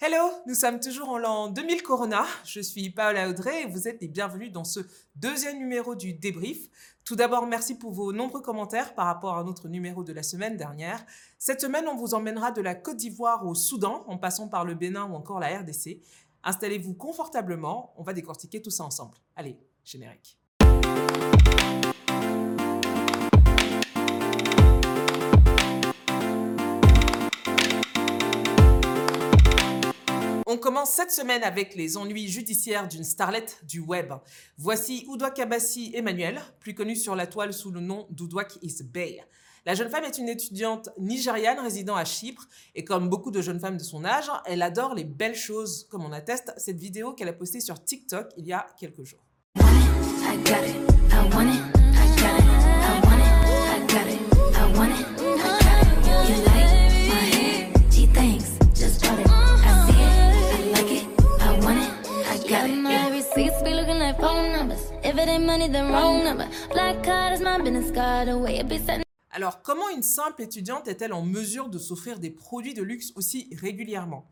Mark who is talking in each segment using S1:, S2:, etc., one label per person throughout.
S1: Hello, nous sommes toujours en l'an 2000 Corona. Je suis Paola Audrey et vous êtes les bienvenus dans ce deuxième numéro du débrief. Tout d'abord, merci pour vos nombreux commentaires par rapport à notre numéro de la semaine dernière. Cette semaine, on vous emmènera de la Côte d'Ivoire au Soudan, en passant par le Bénin ou encore la RDC. Installez-vous confortablement, on va décortiquer tout ça ensemble. Allez, générique. On commence cette semaine avec les ennuis judiciaires d'une starlette du web. Voici Oudouak Abassi Emmanuel, plus connue sur la toile sous le nom d'Oudouak is Bay. La jeune femme est une étudiante nigériane résidant à Chypre et comme beaucoup de jeunes femmes de son âge, elle adore les belles choses, comme on atteste cette vidéo qu'elle a postée sur TikTok il y a quelques jours. Alors, comment une simple étudiante est-elle en mesure de s'offrir des produits de luxe aussi régulièrement?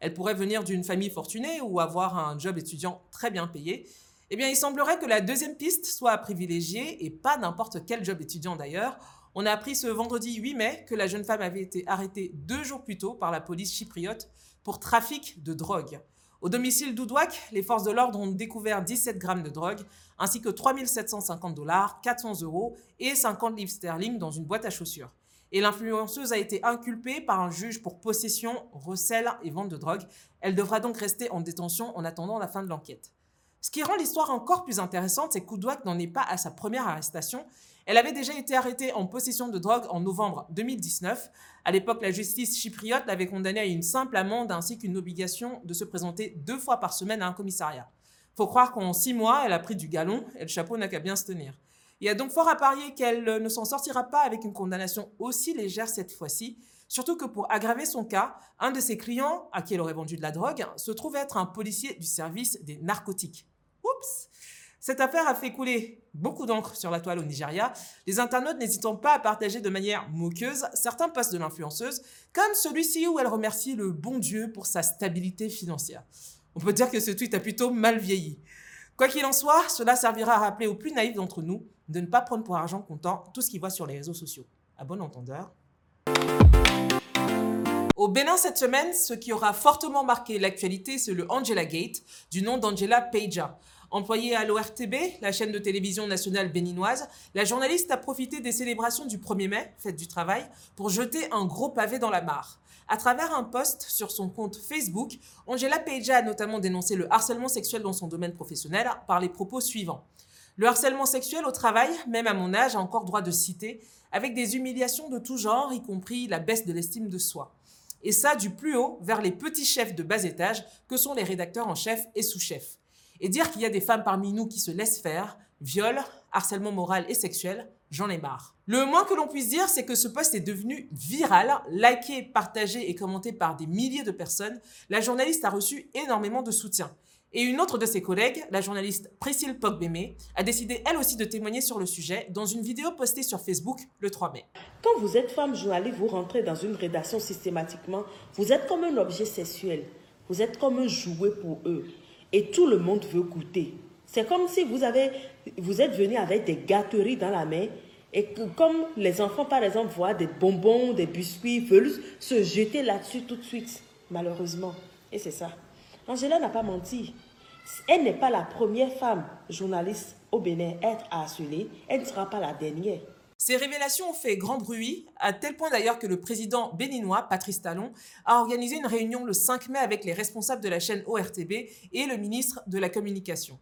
S1: Elle pourrait venir d'une famille fortunée ou avoir un job étudiant très bien payé? Eh bien, il semblerait que la deuxième piste soit à privilégier, et pas n'importe quel job étudiant d'ailleurs. On a appris ce vendredi 8 mai que la jeune femme avait été arrêtée deux jours plus tôt par la police chypriote pour trafic de drogue. Au domicile d'Oudouak, les forces de l'ordre ont découvert 17 grammes de drogue, ainsi que 3 750 dollars, 400 euros et 50 livres sterling dans une boîte à chaussures. Et l'influenceuse a été inculpée par un juge pour possession, recel et vente de drogue. Elle devra donc rester en détention en attendant la fin de l'enquête. Ce qui rend l'histoire encore plus intéressante, c'est qu'Oudouak n'en est pas à sa première arrestation elle avait déjà été arrêtée en possession de drogue en novembre 2019. À l'époque, la justice chypriote l'avait condamnée à une simple amende ainsi qu'une obligation de se présenter deux fois par semaine à un commissariat. Faut croire qu'en six mois, elle a pris du galon et le chapeau n'a qu'à bien se tenir. Il y a donc fort à parier qu'elle ne s'en sortira pas avec une condamnation aussi légère cette fois-ci, surtout que pour aggraver son cas, un de ses clients, à qui elle aurait vendu de la drogue, se trouve être un policier du service des narcotiques. Oups cette affaire a fait couler beaucoup d'encre sur la toile au Nigeria, les internautes n'hésitant pas à partager de manière moqueuse certains posts de l'influenceuse, comme celui-ci où elle remercie le bon Dieu pour sa stabilité financière. On peut dire que ce tweet a plutôt mal vieilli. Quoi qu'il en soit, cela servira à rappeler aux plus naïfs d'entre nous de ne pas prendre pour argent comptant tout ce qu'ils voient sur les réseaux sociaux. À bon entendeur. Au Bénin cette semaine, ce qui aura fortement marqué l'actualité, c'est le Angela Gate, du nom d'Angela Peja. Employée à l'ORTB, la chaîne de télévision nationale béninoise, la journaliste a profité des célébrations du 1er mai, fête du travail, pour jeter un gros pavé dans la mare. À travers un post sur son compte Facebook, Angela Peja a notamment dénoncé le harcèlement sexuel dans son domaine professionnel par les propos suivants. Le harcèlement sexuel au travail, même à mon âge, a encore droit de citer, avec des humiliations de tout genre, y compris la baisse de l'estime de soi. Et ça du plus haut vers les petits chefs de bas étage que sont les rédacteurs en chef et sous-chefs. Et dire qu'il y a des femmes parmi nous qui se laissent faire, viol, harcèlement moral et sexuel, j'en ai marre. Le moins que l'on puisse dire, c'est que ce post est devenu viral, liké, partagé et commenté par des milliers de personnes. La journaliste a reçu énormément de soutien. Et une autre de ses collègues, la journaliste Priscille Pogbeme, a décidé elle aussi de témoigner sur le sujet dans une vidéo postée sur Facebook le 3 mai.
S2: Quand vous êtes femme journaliste, vous rentrez dans une rédaction systématiquement, vous êtes comme un objet sexuel, vous êtes comme un jouet pour eux et tout le monde veut goûter. C'est comme si vous êtes venu avec des gâteries dans la main et que, comme les enfants, par exemple, voient des bonbons, des biscuits, veulent se jeter là-dessus tout de suite, malheureusement. Et c'est ça. Angela n'a pas menti. Elle n'est pas la première femme journaliste au Bénin à être harcelée. Elle ne sera pas la dernière.
S1: Ces révélations ont fait grand bruit, à tel point d'ailleurs que le président béninois, Patrice Talon, a organisé une réunion le 5 mai avec les responsables de la chaîne ORTB et le ministre de la Communication.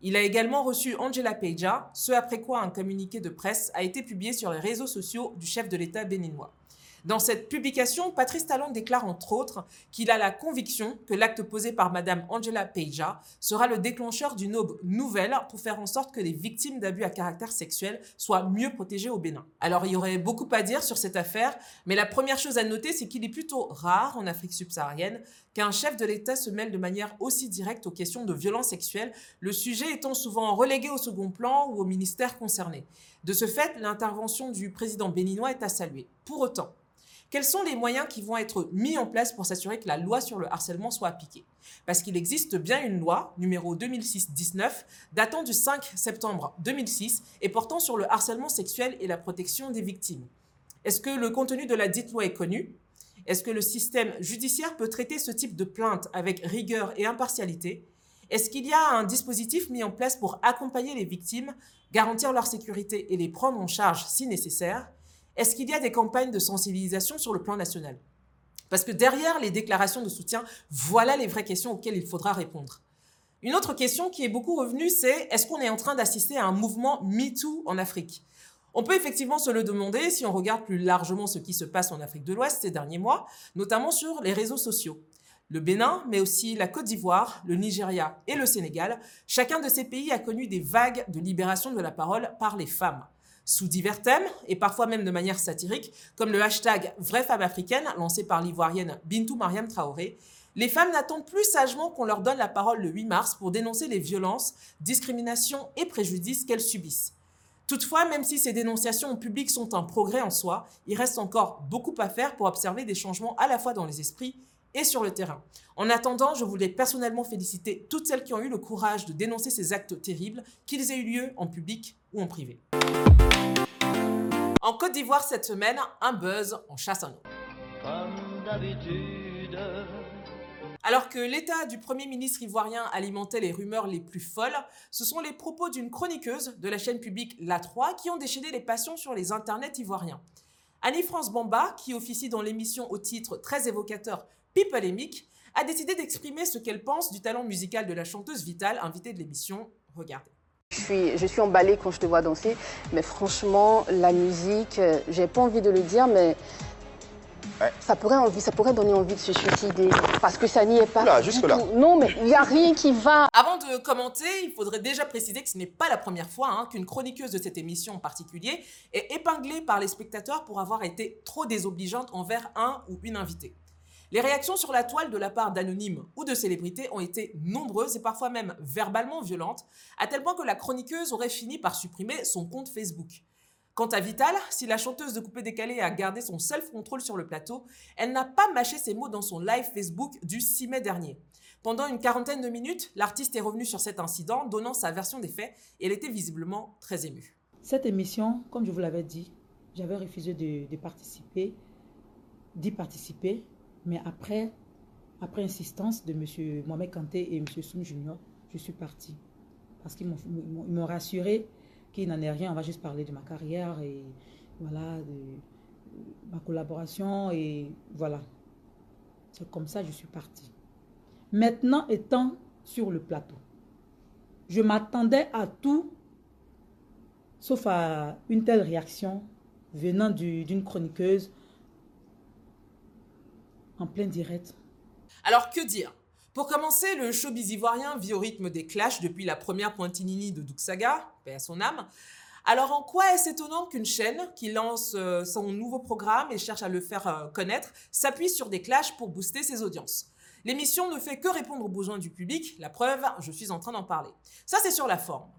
S1: Il a également reçu Angela Peja, ce après quoi un communiqué de presse a été publié sur les réseaux sociaux du chef de l'État béninois. Dans cette publication, Patrice Talon déclare entre autres qu'il a la conviction que l'acte posé par Madame Angela Peja sera le déclencheur d'une aube nouvelle pour faire en sorte que les victimes d'abus à caractère sexuel soient mieux protégées au Bénin. Alors il y aurait beaucoup à dire sur cette affaire, mais la première chose à noter, c'est qu'il est plutôt rare en Afrique subsaharienne qu'un chef de l'État se mêle de manière aussi directe aux questions de violence sexuelle, le sujet étant souvent relégué au second plan ou au ministère concerné. De ce fait, l'intervention du président béninois est à saluer. Pour autant, quels sont les moyens qui vont être mis en place pour s'assurer que la loi sur le harcèlement soit appliquée? Parce qu'il existe bien une loi, numéro 2006-19, datant du 5 septembre 2006 et portant sur le harcèlement sexuel et la protection des victimes. Est-ce que le contenu de la dite loi est connu? Est-ce que le système judiciaire peut traiter ce type de plainte avec rigueur et impartialité? Est-ce qu'il y a un dispositif mis en place pour accompagner les victimes, garantir leur sécurité et les prendre en charge si nécessaire? Est-ce qu'il y a des campagnes de sensibilisation sur le plan national? Parce que derrière les déclarations de soutien, voilà les vraies questions auxquelles il faudra répondre. Une autre question qui est beaucoup revenue, c'est est-ce qu'on est en train d'assister à un mouvement MeToo en Afrique? On peut effectivement se le demander si on regarde plus largement ce qui se passe en Afrique de l'Ouest ces derniers mois, notamment sur les réseaux sociaux. Le Bénin, mais aussi la Côte d'Ivoire, le Nigeria et le Sénégal, chacun de ces pays a connu des vagues de libération de la parole par les femmes sous divers thèmes et parfois même de manière satirique, comme le hashtag Vraie femme africaine lancé par l'ivoirienne Bintou Mariam Traoré, les femmes n'attendent plus sagement qu'on leur donne la parole le 8 mars pour dénoncer les violences, discriminations et préjudices qu'elles subissent. Toutefois, même si ces dénonciations au public sont un progrès en soi, il reste encore beaucoup à faire pour observer des changements à la fois dans les esprits et sur le terrain. En attendant, je voulais personnellement féliciter toutes celles qui ont eu le courage de dénoncer ces actes terribles, qu'ils aient eu lieu en public ou en privé. En Côte d'Ivoire cette semaine, un buzz en chasse à Alors que l'état du Premier ministre ivoirien alimentait les rumeurs les plus folles, ce sont les propos d'une chroniqueuse de la chaîne publique La 3 qui ont déchaîné les passions sur les internets ivoiriens. Annie-France Bamba, qui officie dans l'émission au titre très évocateur Pipolémique, a décidé d'exprimer ce qu'elle pense du talent musical de la chanteuse Vitale, invitée de l'émission. Regardez.
S3: Je suis, je suis emballée quand je te vois danser, mais franchement, la musique, euh, j'ai pas envie de le dire, mais ça, pourrait envie, ça pourrait donner envie de se suicider, parce que ça n'y est pas.
S4: Là, jusque là.
S3: Non, mais il n'y a rien qui va.
S1: Avant de commenter, il faudrait déjà préciser que ce n'est pas la première fois hein, qu'une chroniqueuse de cette émission en particulier est épinglée par les spectateurs pour avoir été trop désobligeante envers un ou une invitée. Les réactions sur la toile de la part d'anonymes ou de célébrités ont été nombreuses et parfois même verbalement violentes, à tel point que la chroniqueuse aurait fini par supprimer son compte Facebook. Quant à Vital, si la chanteuse de Coupé Décalé a gardé son self-control sur le plateau, elle n'a pas mâché ses mots dans son live Facebook du 6 mai dernier. Pendant une quarantaine de minutes, l'artiste est revenu sur cet incident, donnant sa version des faits, et elle était visiblement très émue.
S5: Cette émission, comme je vous l'avais dit, j'avais refusé de, de participer, d'y participer, mais après, après insistance de M. Mohamed Kanté et M. Soum Junior, je suis partie. Parce qu'ils m'ont rassuré qu'il n'en est rien. On va juste parler de ma carrière et voilà, de ma collaboration et voilà. C'est comme ça que je suis partie. Maintenant, étant sur le plateau, je m'attendais à tout sauf à une telle réaction venant d'une chroniqueuse en plein direct.
S1: Alors que dire? Pour commencer, le showbiz ivoirien vit au rythme des clashs depuis la première pointinini de Duxaga, paix à son âme. Alors en quoi est-ce étonnant qu'une chaîne qui lance euh, son nouveau programme et cherche à le faire euh, connaître s'appuie sur des clashs pour booster ses audiences? L'émission ne fait que répondre aux besoins du public, la preuve, je suis en train d'en parler. Ça c'est sur la forme.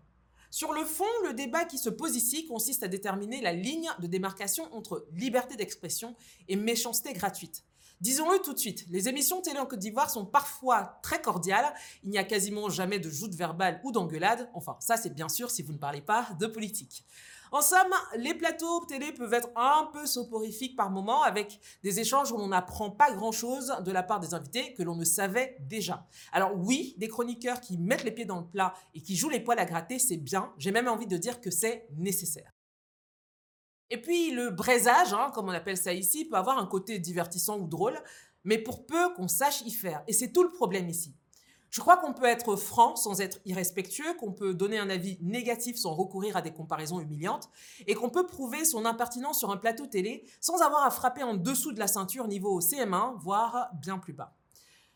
S1: Sur le fond, le débat qui se pose ici consiste à déterminer la ligne de démarcation entre liberté d'expression et méchanceté gratuite. Disons-le tout de suite, les émissions télé en Côte d'Ivoire sont parfois très cordiales, il n'y a quasiment jamais de joute verbale ou d'engueulade, enfin ça c'est bien sûr si vous ne parlez pas de politique. En somme, les plateaux télé peuvent être un peu soporifiques par moments avec des échanges où on n'apprend pas grand-chose de la part des invités que l'on ne savait déjà. Alors oui, des chroniqueurs qui mettent les pieds dans le plat et qui jouent les poils à gratter, c'est bien. J'ai même envie de dire que c'est nécessaire. Et puis le braisage, hein, comme on appelle ça ici, peut avoir un côté divertissant ou drôle, mais pour peu qu'on sache y faire. Et c'est tout le problème ici. Je crois qu'on peut être franc sans être irrespectueux, qu'on peut donner un avis négatif sans recourir à des comparaisons humiliantes, et qu'on peut prouver son impertinence sur un plateau télé sans avoir à frapper en dessous de la ceinture niveau CM1, voire bien plus bas.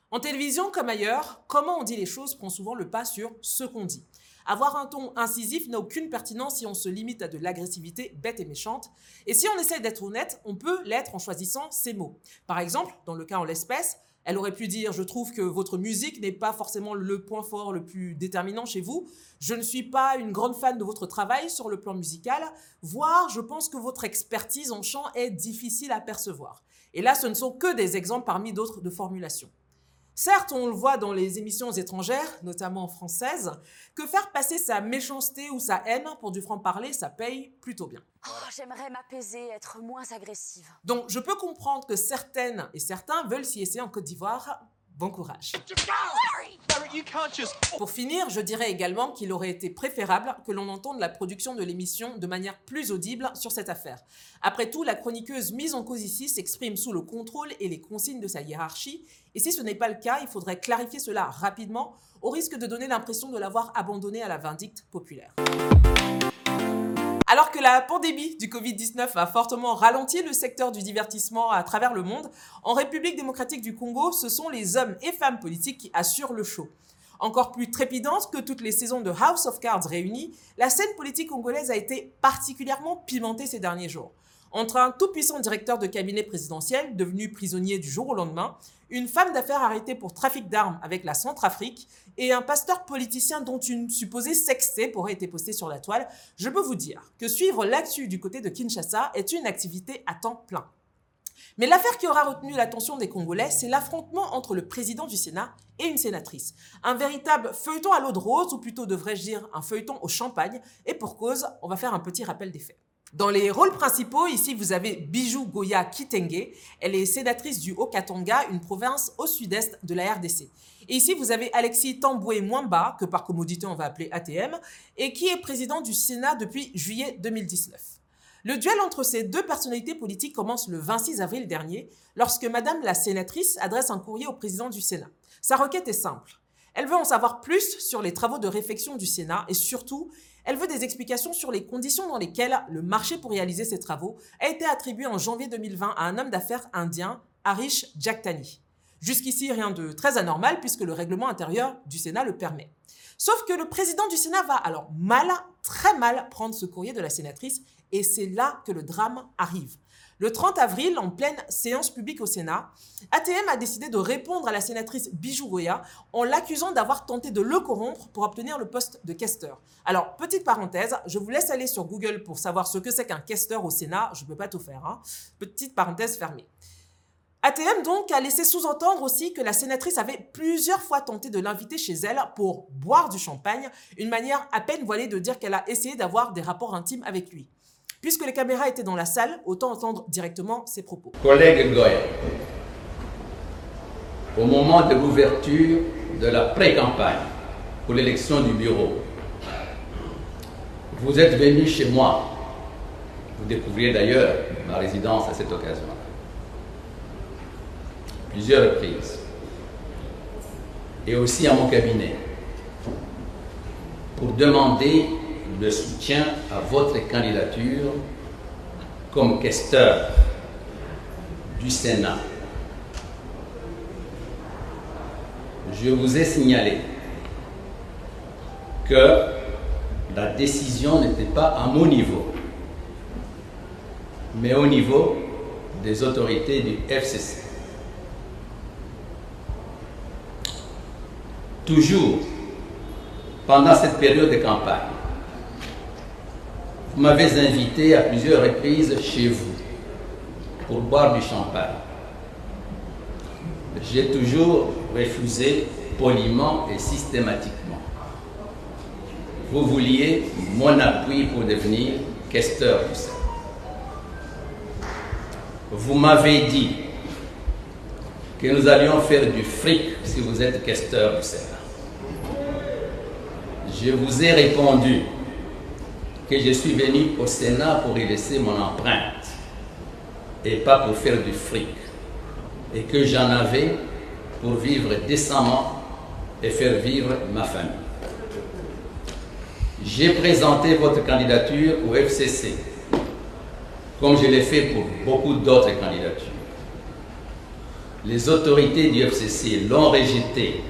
S1: En télévision comme ailleurs, comment on dit les choses prend souvent le pas sur ce qu'on dit. Avoir un ton incisif n'a aucune pertinence si on se limite à de l'agressivité bête et méchante. Et si on essaie d'être honnête, on peut l'être en choisissant ses mots. Par exemple, dans le cas en l'espèce, elle aurait pu dire Je trouve que votre musique n'est pas forcément le point fort le plus déterminant chez vous. Je ne suis pas une grande fan de votre travail sur le plan musical. Voire, je pense que votre expertise en chant est difficile à percevoir. Et là, ce ne sont que des exemples parmi d'autres de formulations. Certes, on le voit dans les émissions étrangères, notamment françaises, que faire passer sa méchanceté ou sa haine pour du franc-parler, ça paye plutôt bien.
S4: Oh, j'aimerais m'apaiser, être moins agressive.
S1: Donc, je peux comprendre que certaines et certains veulent s'y essayer en Côte d'Ivoire, Bon courage. Pour finir, je dirais également qu'il aurait été préférable que l'on entende la production de l'émission de manière plus audible sur cette affaire. Après tout, la chroniqueuse mise en cause ici s'exprime sous le contrôle et les consignes de sa hiérarchie, et si ce n'est pas le cas, il faudrait clarifier cela rapidement, au risque de donner l'impression de l'avoir abandonné à la vindicte populaire. Alors que la pandémie du Covid-19 a fortement ralenti le secteur du divertissement à travers le monde, en République démocratique du Congo, ce sont les hommes et femmes politiques qui assurent le show. Encore plus trépidante que toutes les saisons de House of Cards réunies, la scène politique congolaise a été particulièrement pimentée ces derniers jours. Entre un tout-puissant directeur de cabinet présidentiel, devenu prisonnier du jour au lendemain, une femme d'affaires arrêtée pour trafic d'armes avec la Centrafrique et un pasteur politicien dont une supposée sextape aurait été postée sur la toile, je peux vous dire que suivre l'actu du côté de Kinshasa est une activité à temps plein. Mais l'affaire qui aura retenu l'attention des Congolais, c'est l'affrontement entre le président du Sénat et une sénatrice. Un véritable feuilleton à l'eau de rose, ou plutôt devrais-je dire un feuilleton au champagne, et pour cause, on va faire un petit rappel des faits. Dans les rôles principaux, ici, vous avez Bijou Goya Kitenge. Elle est sénatrice du Haut-Katanga, une province au sud-est de la RDC. Ici, vous avez Alexis Tamboué Mwamba, que par commodité on va appeler ATM, et qui est président du Sénat depuis juillet 2019. Le duel entre ces deux personnalités politiques commence le 26 avril dernier, lorsque Madame la sénatrice adresse un courrier au président du Sénat. Sa requête est simple. Elle veut en savoir plus sur les travaux de réflexion du Sénat et surtout, elle veut des explications sur les conditions dans lesquelles le marché pour réaliser ces travaux a été attribué en janvier 2020 à un homme d'affaires indien, Harish Jaktani. Jusqu'ici, rien de très anormal puisque le règlement intérieur du Sénat le permet. Sauf que le président du Sénat va alors mal, très mal prendre ce courrier de la sénatrice et c'est là que le drame arrive. Le 30 avril, en pleine séance publique au Sénat, ATM a décidé de répondre à la sénatrice Bijou Goya en l'accusant d'avoir tenté de le corrompre pour obtenir le poste de questeur. Alors, petite parenthèse, je vous laisse aller sur Google pour savoir ce que c'est qu'un questeur au Sénat. Je ne peux pas tout faire. Hein. Petite parenthèse fermée. ATM donc a laissé sous-entendre aussi que la sénatrice avait plusieurs fois tenté de l'inviter chez elle pour boire du champagne, une manière à peine voilée de dire qu'elle a essayé d'avoir des rapports intimes avec lui. Puisque les caméras étaient dans la salle, autant entendre directement ses propos.
S6: Collègue Goya, au moment de l'ouverture de la pré-campagne pour l'élection du bureau, vous êtes venu chez moi. Vous découvriez d'ailleurs ma résidence à cette occasion. Plusieurs reprises. Et aussi à mon cabinet. Pour demander le soutien à votre candidature comme questeur du Sénat. Je vous ai signalé que la décision n'était pas à mon niveau, mais au niveau des autorités du FCC. Toujours pendant cette période de campagne, vous m'avez invité à plusieurs reprises chez vous pour boire du champagne. J'ai toujours refusé poliment et systématiquement. Vous vouliez mon appui pour devenir questeur du Sénat. Vous m'avez dit que nous allions faire du fric si vous êtes questeur du Sénat. Je vous ai répondu que je suis venu au Sénat pour y laisser mon empreinte et pas pour faire du fric. Et que j'en avais pour vivre décemment et faire vivre ma famille. J'ai présenté votre candidature au FCC, comme je l'ai fait pour beaucoup d'autres candidatures. Les autorités du FCC l'ont rejeté,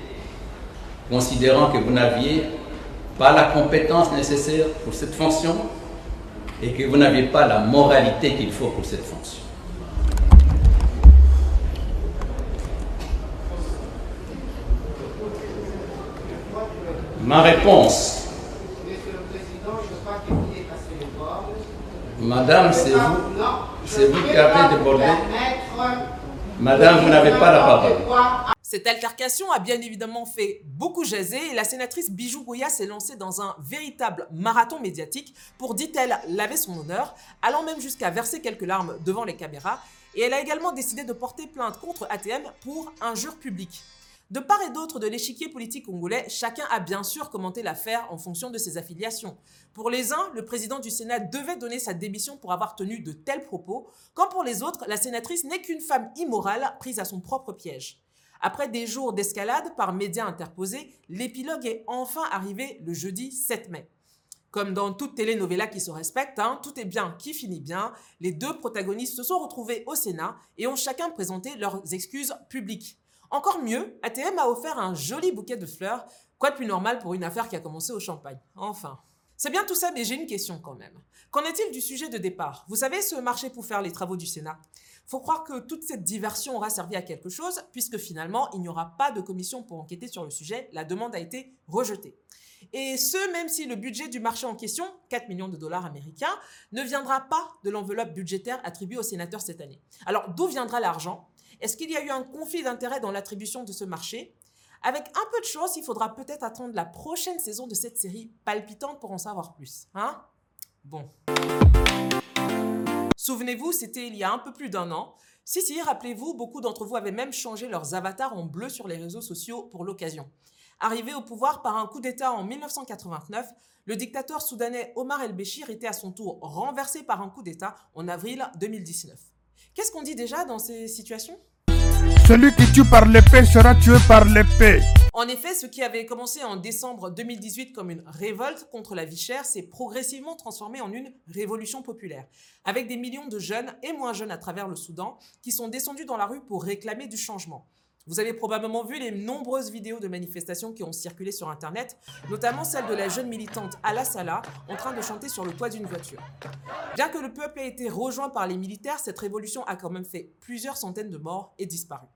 S6: considérant que vous n'aviez pas la compétence nécessaire pour cette fonction et que vous n'avez pas la moralité qu'il faut pour cette fonction. Ma réponse. Madame, c'est vous, c'est vous qui avez débordé. Madame, vous n'avez pas la parole.
S1: Cette altercation a bien évidemment fait beaucoup jaser et la sénatrice Bijou Goya s'est lancée dans un véritable marathon médiatique pour, dit-elle, laver son honneur, allant même jusqu'à verser quelques larmes devant les caméras. Et elle a également décidé de porter plainte contre ATM pour injure publique. De part et d'autre de l'échiquier politique congolais, chacun a bien sûr commenté l'affaire en fonction de ses affiliations. Pour les uns, le président du Sénat devait donner sa démission pour avoir tenu de tels propos, quand pour les autres, la sénatrice n'est qu'une femme immorale prise à son propre piège. Après des jours d'escalade par médias interposés, l'épilogue est enfin arrivé le jeudi 7 mai. Comme dans toute telenovela qui se respecte, hein, tout est bien qui finit bien. Les deux protagonistes se sont retrouvés au Sénat et ont chacun présenté leurs excuses publiques. Encore mieux, ATM a offert un joli bouquet de fleurs, quoi de plus normal pour une affaire qui a commencé au champagne. Enfin. C'est bien tout ça, mais j'ai une question quand même. Qu'en est-il du sujet de départ? Vous savez, ce marché pour faire les travaux du Sénat? Faut croire que toute cette diversion aura servi à quelque chose, puisque finalement, il n'y aura pas de commission pour enquêter sur le sujet. La demande a été rejetée. Et ce, même si le budget du marché en question, 4 millions de dollars américains, ne viendra pas de l'enveloppe budgétaire attribuée aux sénateurs cette année. Alors, d'où viendra l'argent? Est-ce qu'il y a eu un conflit d'intérêts dans l'attribution de ce marché? Avec un peu de chance, il faudra peut-être attendre la prochaine saison de cette série palpitante pour en savoir plus. Hein? Bon. Souvenez-vous, c'était il y a un peu plus d'un an. Si, si, rappelez-vous, beaucoup d'entre vous avaient même changé leurs avatars en bleu sur les réseaux sociaux pour l'occasion. Arrivé au pouvoir par un coup d'État en 1989, le dictateur soudanais Omar el-Béchir était à son tour renversé par un coup d'État en avril 2019. Qu'est-ce qu'on dit déjà dans ces situations?
S7: Celui qui tue par l'épée sera tué par l'épée.
S1: En effet, ce qui avait commencé en décembre 2018 comme une révolte contre la vie chère s'est progressivement transformé en une révolution populaire, avec des millions de jeunes et moins jeunes à travers le Soudan qui sont descendus dans la rue pour réclamer du changement. Vous avez probablement vu les nombreuses vidéos de manifestations qui ont circulé sur Internet, notamment celle de la jeune militante Ala Salah en train de chanter sur le toit d'une voiture. Bien que le peuple ait été rejoint par les militaires, cette révolution a quand même fait plusieurs centaines de morts et disparu.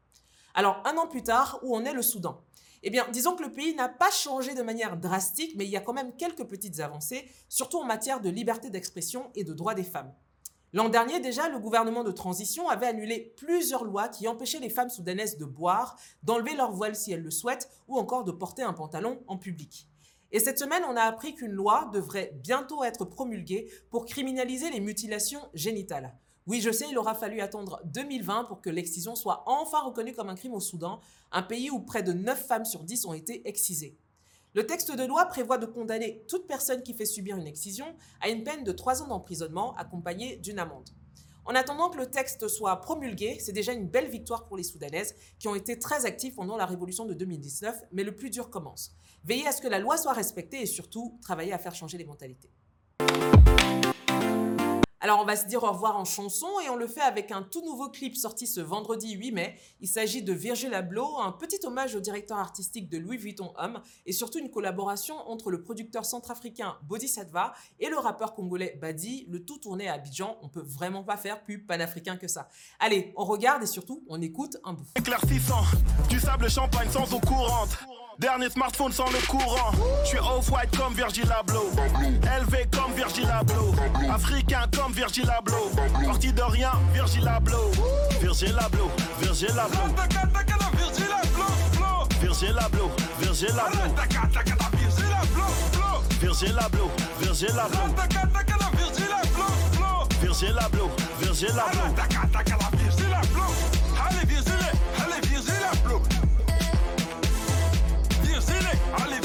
S1: Alors, un an plus tard, où en est le Soudan? Eh bien, disons que le pays n'a pas changé de manière drastique, mais il y a quand même quelques petites avancées, surtout en matière de liberté d'expression et de droits des femmes. L'an dernier déjà, le gouvernement de transition avait annulé plusieurs lois qui empêchaient les femmes soudanaises de boire, d'enlever leur voile si elles le souhaitent, ou encore de porter un pantalon en public. Et cette semaine, on a appris qu'une loi devrait bientôt être promulguée pour criminaliser les mutilations génitales. Oui, je sais, il aura fallu attendre 2020 pour que l'excision soit enfin reconnue comme un crime au Soudan, un pays où près de 9 femmes sur 10 ont été excisées. Le texte de loi prévoit de condamner toute personne qui fait subir une excision à une peine de 3 ans d'emprisonnement accompagnée d'une amende. En attendant que le texte soit promulgué, c'est déjà une belle victoire pour les Soudanaises qui ont été très actives pendant la révolution de 2019, mais le plus dur commence. Veillez à ce que la loi soit respectée et surtout travaillez à faire changer les mentalités. Alors on va se dire au revoir en chanson et on le fait avec un tout nouveau clip sorti ce vendredi 8 mai. Il s'agit de Virgil Abloh, un petit hommage au directeur artistique de Louis Vuitton Homme et surtout une collaboration entre le producteur centrafricain Bodhisattva et le rappeur congolais Badi, le tout tourné à Abidjan. On peut vraiment pas faire plus panafricain que ça. Allez, on regarde et surtout on écoute un bout.
S8: Éclaircissant, du sable champagne sans eau courante. Dernier smartphone sans le courant. Je suis comme Virgil Abloh. Élevé comme Virgil Abloh. Africain comme Virgil Abloh. Parti de rien, Virgil Abloh. Virgil Abloh, Virgil Abloh. Virgil Abloh, Virgil Abloh. Virgil Abloh, Virgil Abloh. Virgil Abloh, Virgil Abloh. Allez, Virgil, allez, Virgil Abloh. Allez,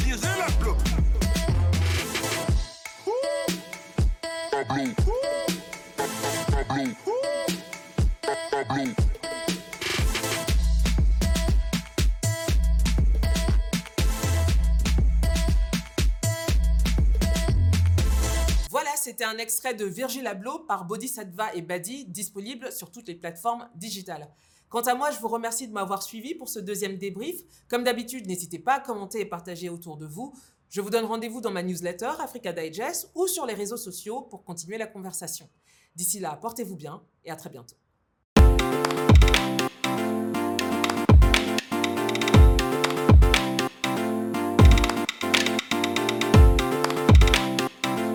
S1: Voilà, c'était un extrait de Virgil Abloh par Bodhisattva et Badi, disponible sur toutes les plateformes digitales. Quant à moi, je vous remercie de m'avoir suivi pour ce deuxième débrief. Comme d'habitude, n'hésitez pas à commenter et partager autour de vous. Je vous donne rendez-vous dans ma newsletter Africa Digest ou sur les réseaux sociaux pour continuer la conversation. D'ici là, portez-vous bien et à très bientôt.